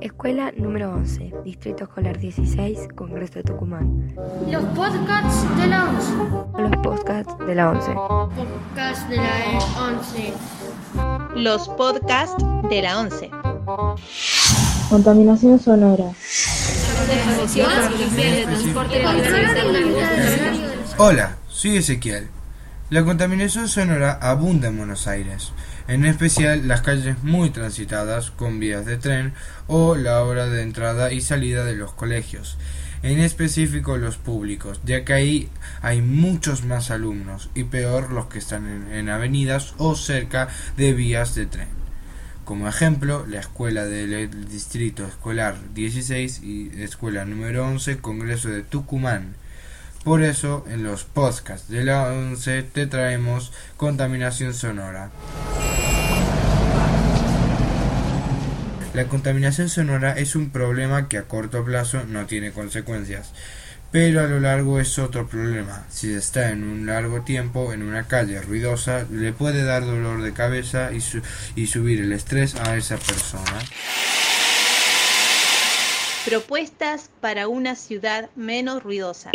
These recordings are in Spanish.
Escuela número 11, Distrito Escolar 16, Congreso de Tucumán. Los podcasts de la 11. Los podcasts de la 11. Podcasts de la 11. Los podcasts de la 11. Contaminación sonora. Hola, soy Ezequiel. La contaminación sonora abunda en Buenos Aires, en especial las calles muy transitadas con vías de tren o la hora de entrada y salida de los colegios, en específico los públicos, ya que ahí hay muchos más alumnos y peor los que están en, en avenidas o cerca de vías de tren. Como ejemplo, la escuela del Distrito Escolar 16 y escuela número 11, Congreso de Tucumán. Por eso, en los podcasts de la 11 te traemos contaminación sonora. La contaminación sonora es un problema que a corto plazo no tiene consecuencias, pero a lo largo es otro problema. Si está en un largo tiempo en una calle ruidosa, le puede dar dolor de cabeza y, su y subir el estrés a esa persona. Propuestas para una ciudad menos ruidosa.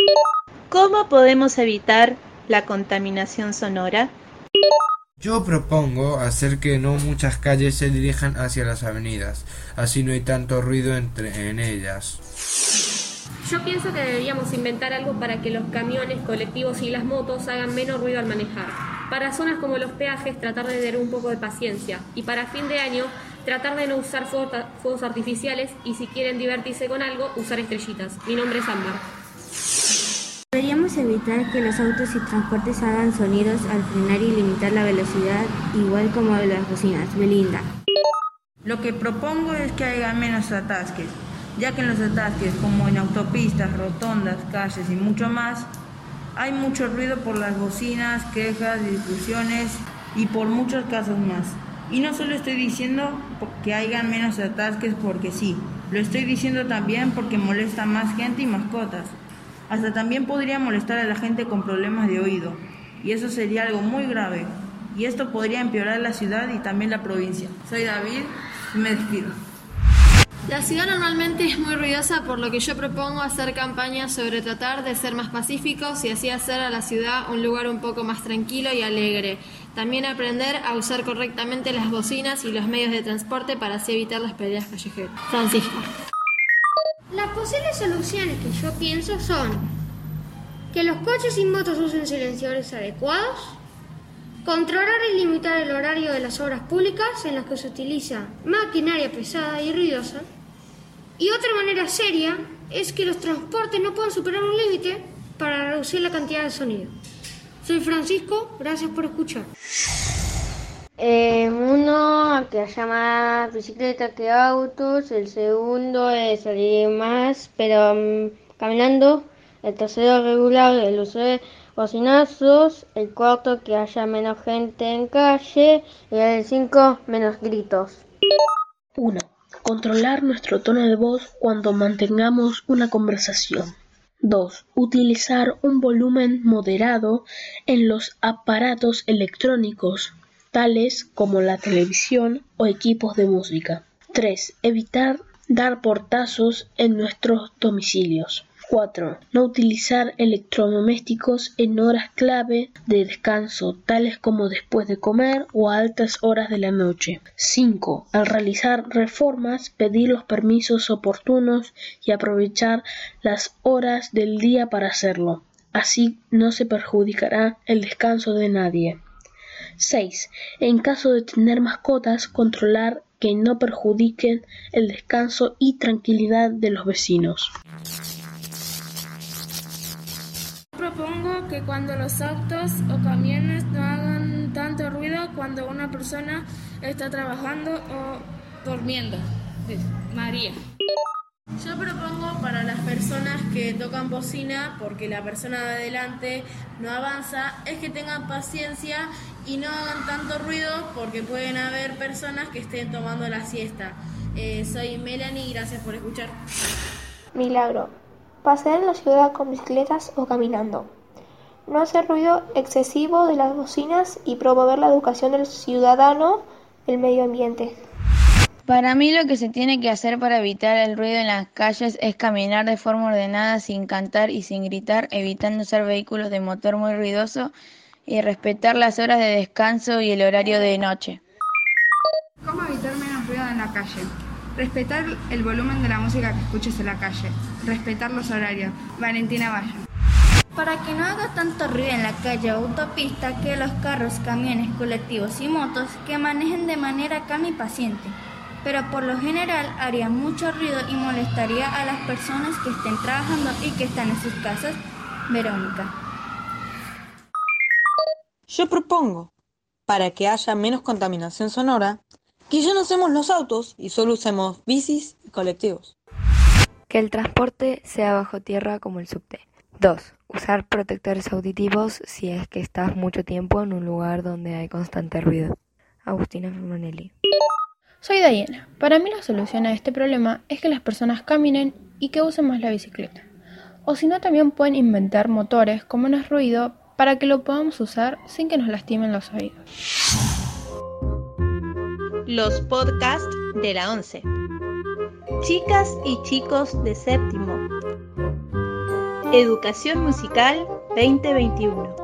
¿Cómo podemos evitar la contaminación sonora? Yo propongo hacer que no muchas calles se dirijan hacia las avenidas, así no hay tanto ruido entre en ellas. Yo pienso que deberíamos inventar algo para que los camiones, colectivos y las motos hagan menos ruido al manejar. Para zonas como los peajes, tratar de tener un poco de paciencia. Y para fin de año, tratar de no usar fuegos artificiales y si quieren divertirse con algo, usar estrellitas. Mi nombre es Ámbar. Deberíamos evitar que los autos y transportes hagan sonidos al frenar y limitar la velocidad, igual como las bocinas. Belinda. Lo que propongo es que haya menos atasques, ya que en los atasques, como en autopistas, rotondas, calles y mucho más, hay mucho ruido por las bocinas, quejas, discusiones y por muchos casos más. Y no solo estoy diciendo que hayan menos atasques porque sí, lo estoy diciendo también porque molesta más gente y mascotas. Hasta también podría molestar a la gente con problemas de oído, y eso sería algo muy grave. Y esto podría empeorar la ciudad y también la provincia. Soy David y me despido. La ciudad normalmente es muy ruidosa, por lo que yo propongo hacer campañas sobre tratar de ser más pacíficos y así hacer a la ciudad un lugar un poco más tranquilo y alegre. También aprender a usar correctamente las bocinas y los medios de transporte para así evitar las peleas callejeras. Francisco. Posibles soluciones que yo pienso son que los coches y motos usen silenciadores adecuados, controlar y limitar el horario de las obras públicas en las que se utiliza maquinaria pesada y ruidosa, y otra manera seria es que los transportes no puedan superar un límite para reducir la cantidad de sonido. Soy Francisco, gracias por escuchar. Eh, uno, que haya más bicicletas que autos. El segundo es salir más, pero um, caminando. El tercero, regular el uso de bocinazos. El cuarto, que haya menos gente en calle. Y el cinco, menos gritos. 1. Controlar nuestro tono de voz cuando mantengamos una conversación. 2. Utilizar un volumen moderado en los aparatos electrónicos tales como la televisión o equipos de música. 3. Evitar dar portazos en nuestros domicilios. 4. No utilizar electrodomésticos en horas clave de descanso, tales como después de comer o a altas horas de la noche. 5. Al realizar reformas, pedir los permisos oportunos y aprovechar las horas del día para hacerlo. Así no se perjudicará el descanso de nadie. 6. En caso de tener mascotas, controlar que no perjudiquen el descanso y tranquilidad de los vecinos. Propongo que cuando los autos o camiones no hagan tanto ruido cuando una persona está trabajando o durmiendo. María. Yo propongo para las personas que tocan bocina, porque la persona de adelante no avanza, es que tengan paciencia y no hagan tanto ruido, porque pueden haber personas que estén tomando la siesta. Eh, soy Melanie y gracias por escuchar. Milagro. Pasear en la ciudad con bicicletas o caminando. No hacer ruido excesivo de las bocinas y promover la educación del ciudadano, el medio ambiente. Para mí lo que se tiene que hacer para evitar el ruido en las calles es caminar de forma ordenada sin cantar y sin gritar, evitando usar vehículos de motor muy ruidoso y respetar las horas de descanso y el horario de noche. ¿Cómo evitar menos ruido en la calle? Respetar el volumen de la música que escuches en la calle. Respetar los horarios. Valentina Valle. Para que no haga tanto ruido en la calle o autopista, que los carros, camiones, colectivos y motos que manejen de manera calma y paciente. Pero por lo general haría mucho ruido y molestaría a las personas que estén trabajando y que están en sus casas. Verónica. Yo propongo, para que haya menos contaminación sonora, que ya no usemos los autos y solo usemos bicis y colectivos. Que el transporte sea bajo tierra como el subte. 2. Usar protectores auditivos si es que estás mucho tiempo en un lugar donde hay constante ruido. Agustina Fermanelli. Soy Diana. Para mí la solución a este problema es que las personas caminen y que usen más la bicicleta. O si no, también pueden inventar motores con menos ruido para que lo podamos usar sin que nos lastimen los oídos los podcasts de la 11. Chicas y chicos de séptimo. Educación Musical 2021.